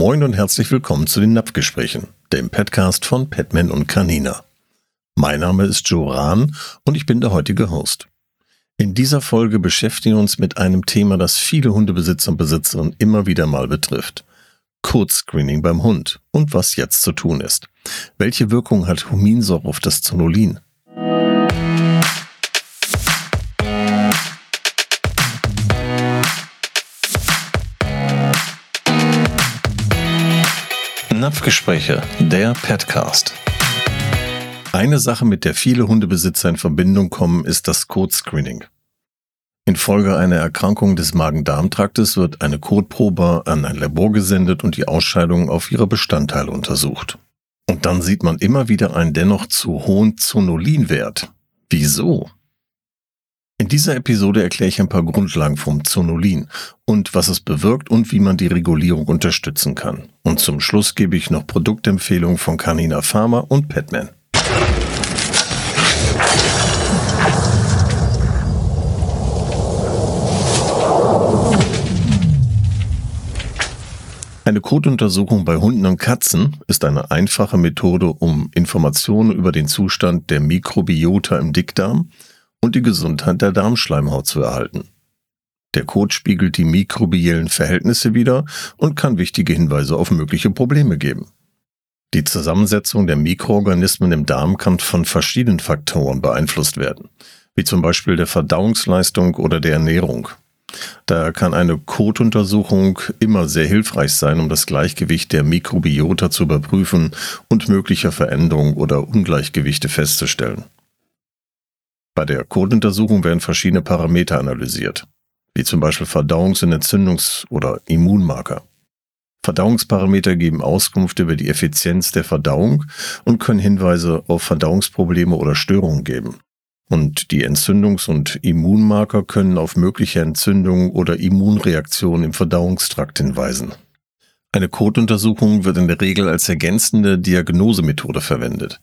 Moin und herzlich willkommen zu den Napfgesprächen, dem Podcast von Petman und Canina. Mein Name ist Joe Rahn und ich bin der heutige Host. In dieser Folge beschäftigen wir uns mit einem Thema, das viele Hundebesitzer und Besitzerinnen immer wieder mal betrifft. Code-Screening beim Hund und was jetzt zu tun ist. Welche Wirkung hat Huminsäure auf das Zonulin? Napfgespräche, der Petcast. Eine Sache, mit der viele Hundebesitzer in Verbindung kommen, ist das Code-Screening. Infolge einer Erkrankung des Magen-Darm-Traktes wird eine Kotprobe an ein Labor gesendet und die Ausscheidungen auf ihre Bestandteile untersucht. Und dann sieht man immer wieder einen dennoch zu hohen Zonulinwert. Wieso? In dieser Episode erkläre ich ein paar Grundlagen vom Zonulin und was es bewirkt und wie man die Regulierung unterstützen kann. Und zum Schluss gebe ich noch Produktempfehlungen von Canina Pharma und Petman. Eine Kotuntersuchung bei Hunden und Katzen ist eine einfache Methode, um Informationen über den Zustand der Mikrobiota im Dickdarm und die Gesundheit der Darmschleimhaut zu erhalten. Der Kot spiegelt die mikrobiellen Verhältnisse wider und kann wichtige Hinweise auf mögliche Probleme geben. Die Zusammensetzung der Mikroorganismen im Darm kann von verschiedenen Faktoren beeinflusst werden, wie zum Beispiel der Verdauungsleistung oder der Ernährung. Daher kann eine Kotuntersuchung immer sehr hilfreich sein, um das Gleichgewicht der Mikrobiota zu überprüfen und mögliche Veränderungen oder Ungleichgewichte festzustellen. Bei der Kotuntersuchung werden verschiedene Parameter analysiert, wie zum Beispiel Verdauungs- und Entzündungs- oder Immunmarker. Verdauungsparameter geben Auskunft über die Effizienz der Verdauung und können Hinweise auf Verdauungsprobleme oder Störungen geben. Und die Entzündungs- und Immunmarker können auf mögliche Entzündungen oder Immunreaktionen im Verdauungstrakt hinweisen. Eine Kotuntersuchung wird in der Regel als ergänzende Diagnosemethode verwendet.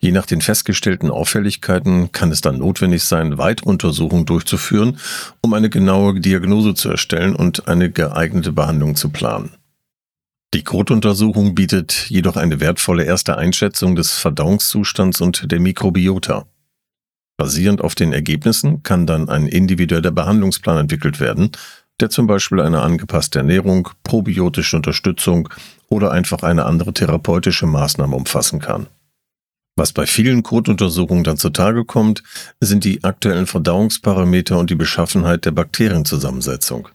Je nach den festgestellten Auffälligkeiten kann es dann notwendig sein, weitere Untersuchungen durchzuführen, um eine genaue Diagnose zu erstellen und eine geeignete Behandlung zu planen. Die Kotuntersuchung bietet jedoch eine wertvolle erste Einschätzung des Verdauungszustands und der Mikrobiota. Basierend auf den Ergebnissen kann dann ein individueller Behandlungsplan entwickelt werden, der zum Beispiel eine angepasste Ernährung, probiotische Unterstützung oder einfach eine andere therapeutische Maßnahme umfassen kann. Was bei vielen Kotuntersuchungen dann zutage kommt, sind die aktuellen Verdauungsparameter und die Beschaffenheit der Bakterienzusammensetzung.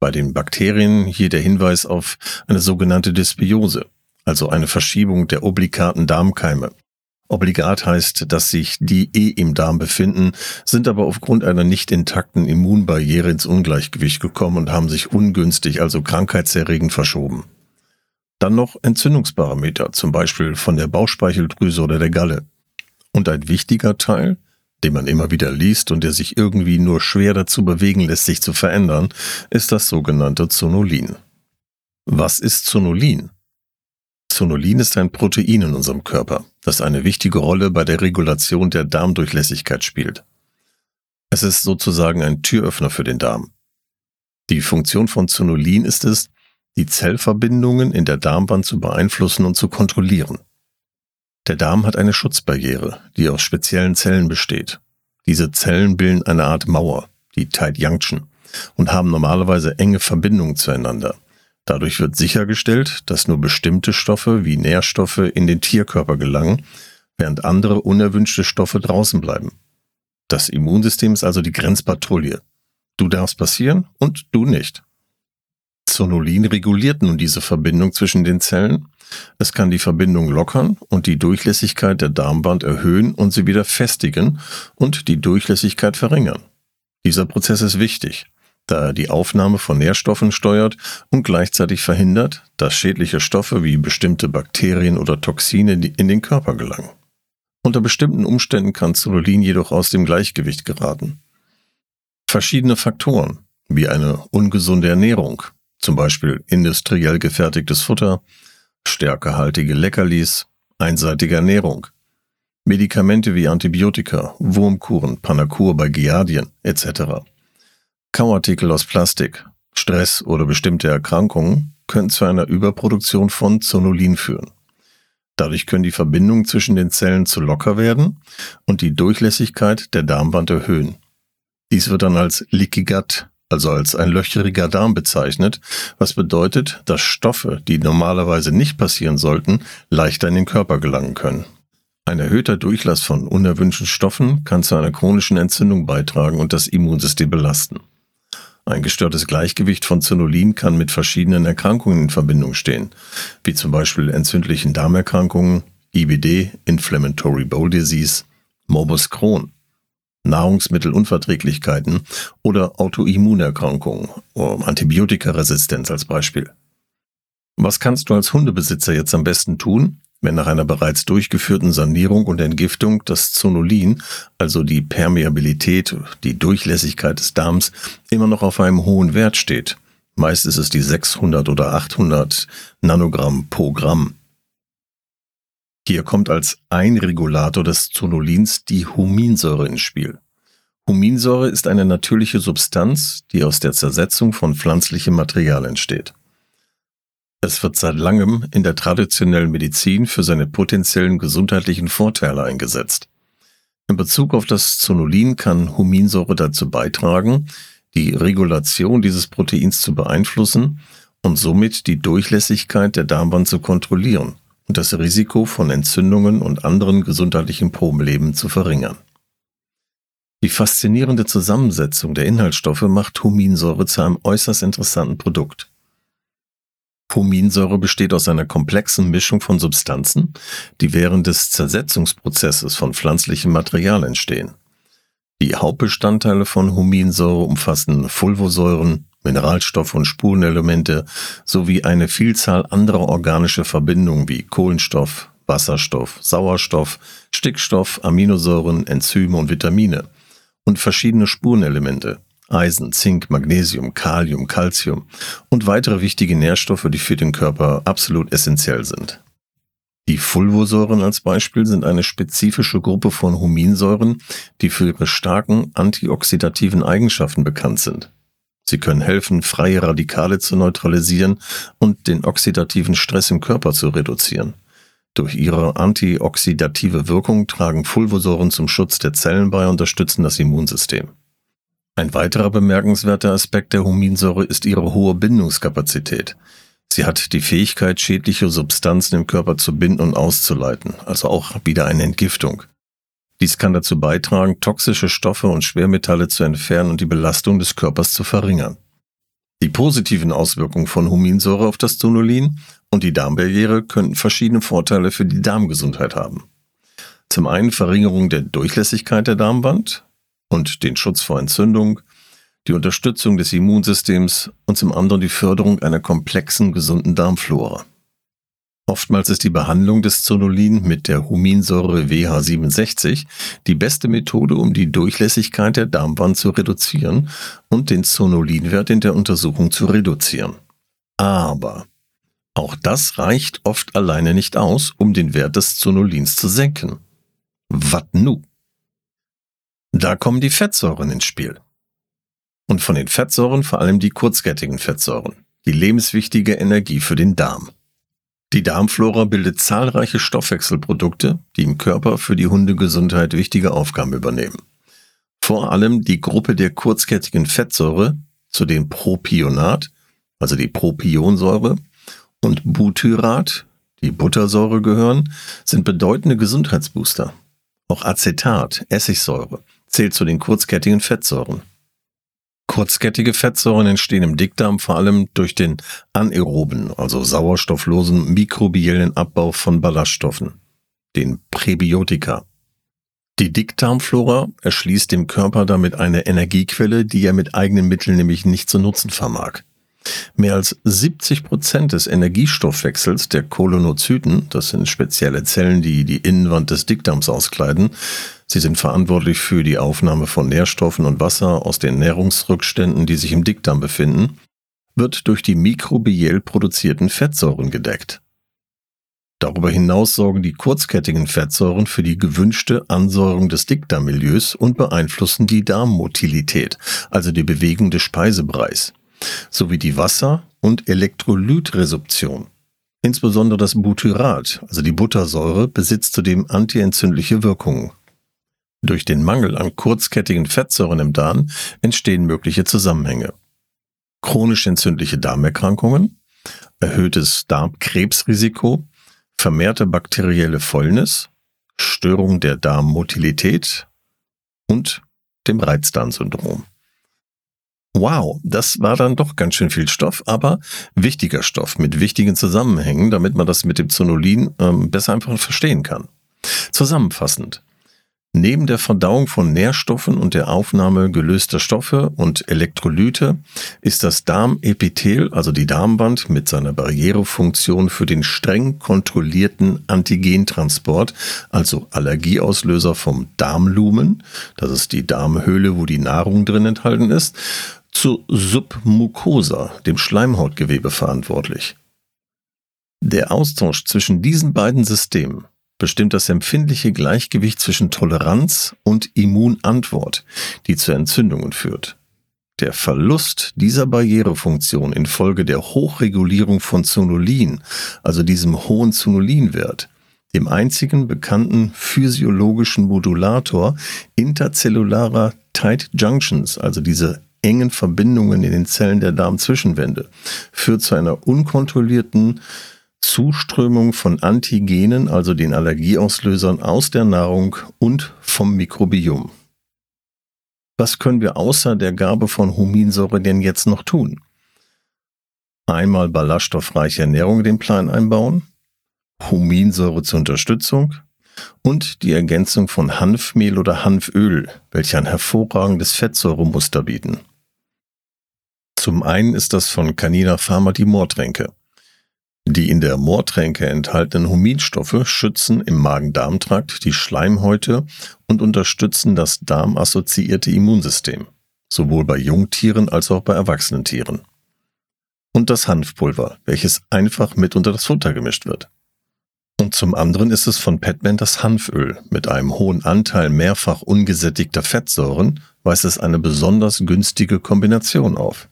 Bei den Bakterien hier der Hinweis auf eine sogenannte Dysbiose, also eine Verschiebung der obligaten Darmkeime, Obligat heißt, dass sich die eh im Darm befinden, sind aber aufgrund einer nicht intakten Immunbarriere ins Ungleichgewicht gekommen und haben sich ungünstig, also krankheitserregend verschoben. Dann noch Entzündungsparameter, zum Beispiel von der Bauchspeicheldrüse oder der Galle. Und ein wichtiger Teil, den man immer wieder liest und der sich irgendwie nur schwer dazu bewegen lässt, sich zu verändern, ist das sogenannte Zonulin. Was ist Zonulin? Zonulin ist ein Protein in unserem Körper, das eine wichtige Rolle bei der Regulation der Darmdurchlässigkeit spielt. Es ist sozusagen ein Türöffner für den Darm. Die Funktion von Zonulin ist es, die Zellverbindungen in der Darmwand zu beeinflussen und zu kontrollieren. Der Darm hat eine Schutzbarriere, die aus speziellen Zellen besteht. Diese Zellen bilden eine Art Mauer, die Tight Junction, und haben normalerweise enge Verbindungen zueinander. Dadurch wird sichergestellt, dass nur bestimmte Stoffe wie Nährstoffe in den Tierkörper gelangen, während andere unerwünschte Stoffe draußen bleiben. Das Immunsystem ist also die Grenzpatrouille. Du darfst passieren und du nicht. Zonulin reguliert nun diese Verbindung zwischen den Zellen. Es kann die Verbindung lockern und die Durchlässigkeit der Darmwand erhöhen und sie wieder festigen und die Durchlässigkeit verringern. Dieser Prozess ist wichtig, da er die Aufnahme von Nährstoffen steuert und gleichzeitig verhindert, dass schädliche Stoffe wie bestimmte Bakterien oder Toxine in den Körper gelangen. Unter bestimmten Umständen kann Zonulin jedoch aus dem Gleichgewicht geraten. Verschiedene Faktoren, wie eine ungesunde Ernährung, zum Beispiel industriell gefertigtes Futter, stärkehaltige Leckerlis, einseitige Ernährung, Medikamente wie Antibiotika, Wurmkuren, Panakur bei Giardien etc., Kauartikel aus Plastik, Stress oder bestimmte Erkrankungen, können zu einer Überproduktion von Zonulin führen. Dadurch können die Verbindungen zwischen den Zellen zu locker werden und die Durchlässigkeit der Darmwand erhöhen. Dies wird dann als Leaky Gut, also als ein löcheriger Darm bezeichnet, was bedeutet, dass Stoffe, die normalerweise nicht passieren sollten, leichter in den Körper gelangen können. Ein erhöhter Durchlass von unerwünschten Stoffen kann zu einer chronischen Entzündung beitragen und das Immunsystem belasten. Ein gestörtes Gleichgewicht von Zonulin kann mit verschiedenen Erkrankungen in Verbindung stehen, wie zum Beispiel entzündlichen Darmerkrankungen, IBD, Inflammatory Bowel Disease, Morbus Crohn, Nahrungsmittelunverträglichkeiten oder Autoimmunerkrankungen, Antibiotikaresistenz als Beispiel. Was kannst du als Hundebesitzer jetzt am besten tun, wenn nach einer bereits durchgeführten Sanierung und Entgiftung das Zonulin, also die Permeabilität, die Durchlässigkeit des Darms, immer noch auf einem hohen Wert steht. Meist ist es die 600 oder 800 Nanogramm pro Gramm. Hier kommt als ein Regulator des Zonulins die Huminsäure ins Spiel. Huminsäure ist eine natürliche Substanz, die aus der Zersetzung von pflanzlichem Material entsteht. Es wird seit langem in der traditionellen Medizin für seine potenziellen gesundheitlichen Vorteile eingesetzt. In Bezug auf das Zonulin kann Huminsäure dazu beitragen, die Regulation dieses Proteins zu beeinflussen und somit die Durchlässigkeit der Darmwand zu kontrollieren und das Risiko von Entzündungen und anderen gesundheitlichen Problemen zu verringern. Die faszinierende Zusammensetzung der Inhaltsstoffe macht Huminsäure zu einem äußerst interessanten Produkt. Huminsäure besteht aus einer komplexen Mischung von Substanzen, die während des Zersetzungsprozesses von pflanzlichem Material entstehen. Die Hauptbestandteile von Huminsäure umfassen Fulvosäuren, Mineralstoffe und Spurenelemente sowie eine Vielzahl anderer organischer Verbindungen wie Kohlenstoff, Wasserstoff, Sauerstoff, Stickstoff, Aminosäuren, Enzyme und Vitamine und verschiedene Spurenelemente, Eisen, Zink, Magnesium, Kalium, Calcium und weitere wichtige Nährstoffe, die für den Körper absolut essentiell sind. Die Fulvosäuren als Beispiel sind eine spezifische Gruppe von Huminsäuren, die für ihre starken antioxidativen Eigenschaften bekannt sind. Sie können helfen, freie Radikale zu neutralisieren und den oxidativen Stress im Körper zu reduzieren. Durch ihre antioxidative Wirkung tragen Fulvosäuren zum Schutz der Zellen bei und unterstützen das Immunsystem. Ein weiterer bemerkenswerter Aspekt der Huminsäure ist ihre hohe Bindungskapazität. Sie hat die Fähigkeit, schädliche Substanzen im Körper zu binden und auszuleiten, also auch wieder eine Entgiftung. Dies kann dazu beitragen, toxische Stoffe und Schwermetalle zu entfernen und die Belastung des Körpers zu verringern. Die positiven Auswirkungen von Huminsäure auf das Zonulin und die Darmbarriere könnten verschiedene Vorteile für die Darmgesundheit haben. Zum einen Verringerung der Durchlässigkeit der Darmwand, und den Schutz vor Entzündung, die Unterstützung des Immunsystems und zum anderen die Förderung einer komplexen, gesunden Darmflora. Oftmals ist die Behandlung des Zonulin mit der Huminsäure WH67 die beste Methode, um die Durchlässigkeit der Darmwand zu reduzieren und den Zonulinwert in der Untersuchung zu reduzieren. Aber auch das reicht oft alleine nicht aus, um den Wert des Zonulins zu senken. Wat nu? Da kommen die Fettsäuren ins Spiel. Und von den Fettsäuren vor allem die kurzkettigen Fettsäuren, die lebenswichtige Energie für den Darm. Die Darmflora bildet zahlreiche Stoffwechselprodukte, die im Körper für die Hundegesundheit wichtige Aufgaben übernehmen. Vor allem die Gruppe der kurzkettigen Fettsäure, zu dem Propionat, also die Propionsäure, und Butyrat, die Buttersäure gehören, sind bedeutende Gesundheitsbooster. Auch Acetat, Essigsäure, zählt zu den kurzkettigen Fettsäuren. Kurzkettige Fettsäuren entstehen im Dickdarm vor allem durch den anaeroben, also sauerstofflosen mikrobiellen Abbau von Ballaststoffen, den Präbiotika. Die Dickdarmflora erschließt dem Körper damit eine Energiequelle, die er mit eigenen Mitteln nämlich nicht zu nutzen vermag. Mehr als 70 Prozent des Energiestoffwechsels der Kolonozyten, das sind spezielle Zellen, die die Innenwand des Dickdarms auskleiden, sie sind verantwortlich für die Aufnahme von Nährstoffen und Wasser aus den Nährungsrückständen, die sich im Dickdarm befinden, wird durch die mikrobiell produzierten Fettsäuren gedeckt. Darüber hinaus sorgen die kurzkettigen Fettsäuren für die gewünschte Ansäuerung des Dickdarmmilieus und beeinflussen die Darmmotilität, also die Bewegung des Speisebereichs. sowie die Wasser- und Elektrolytresorption. Insbesondere das Butyrat, also die Buttersäure, besitzt zudem antientzündliche Wirkungen. Durch den Mangel an kurzkettigen Fettsäuren im Darm entstehen mögliche Zusammenhänge. Chronisch entzündliche Darmerkrankungen, erhöhtes Darmkrebsrisiko, vermehrte bakterielle Fäulnis, Störung der Darmmotilität und dem Reizdarmsyndrom. Wow, das war dann doch ganz schön viel Stoff, aber wichtiger Stoff mit wichtigen Zusammenhängen, damit man das mit dem Zonulin ähm, besser einfach verstehen kann. Zusammenfassend. Neben der Verdauung von Nährstoffen und der Aufnahme gelöster Stoffe und Elektrolyte ist das Darmepithel, also die Darmwand, mit seiner Barrierefunktion für den streng kontrollierten Antigentransport, also Allergieauslöser vom Darmlumen, das ist die Darmhöhle, wo die Nahrung drin enthalten ist, zur Submucosa, dem Schleimhautgewebe, verantwortlich. Der Austausch zwischen diesen beiden Systemen bestimmt das empfindliche Gleichgewicht zwischen Toleranz und Immunantwort, die zu Entzündungen führt. Der Verlust dieser Barrierefunktion infolge der Hochregulierung von Zonulin, also diesem hohen Zonulinwert, dem einzigen bekannten physiologischen Modulator interzellularer Tight Junctions, also diese engen Verbindungen in den Zellen der Darmzwischenwände, führt zu einer unkontrollierten Zuströmung von Antigenen, also den Allergieauslösern aus der Nahrung und vom Mikrobiom. Was können wir außer der Gabe von Huminsäure denn jetzt noch tun? Einmal ballaststoffreiche Ernährung in den Plan einbauen, Huminsäure zur Unterstützung und die Ergänzung von Hanfmehl oder Hanföl, welche ein hervorragendes Fettsäuremuster bieten. Zum einen ist das von Canina Pharma die Moortränke. Die in der Moortränke enthaltenen Huminstoffe schützen im Magen-Darm-Trakt die Schleimhäute und unterstützen das darmassoziierte Immunsystem, sowohl bei Jungtieren als auch bei erwachsenen Tieren. Und das Hanfpulver, welches einfach mit unter das Futter gemischt wird. Und zum anderen ist es von Petman das Hanföl. Mit einem hohen Anteil mehrfach ungesättigter Fettsäuren weist es eine besonders günstige Kombination auf.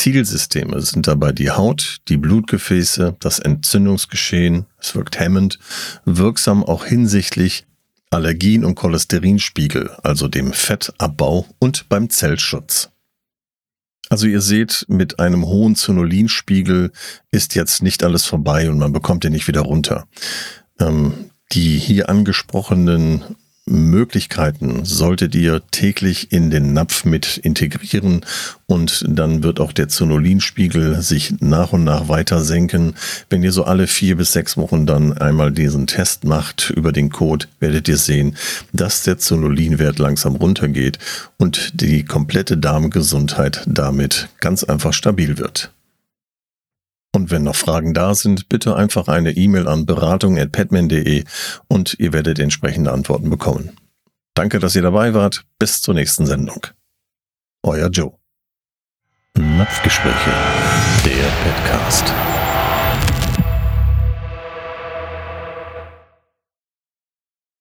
Zielsysteme sind dabei die Haut, die Blutgefäße, das Entzündungsgeschehen, es wirkt hemmend, wirksam auch hinsichtlich Allergien und Cholesterinspiegel, also dem Fettabbau und beim Zellschutz. Also ihr seht, mit einem hohen Zonulinspiegel ist jetzt nicht alles vorbei und man bekommt den nicht wieder runter. Ähm, die hier angesprochenen Möglichkeiten solltet ihr täglich in den Napf mit integrieren und dann wird auch der Zonulinspiegel sich nach und nach weiter senken. Wenn ihr so alle vier bis sechs Wochen dann einmal diesen Test macht über den Code, werdet ihr sehen, dass der Zonulinwert langsam runtergeht und die komplette Darmgesundheit damit ganz einfach stabil wird. Und wenn noch Fragen da sind, bitte einfach eine E-Mail an beratung.petman.de und ihr werdet entsprechende Antworten bekommen. Danke, dass ihr dabei wart. Bis zur nächsten Sendung. Euer Joe. Napfgespräche, der Podcast.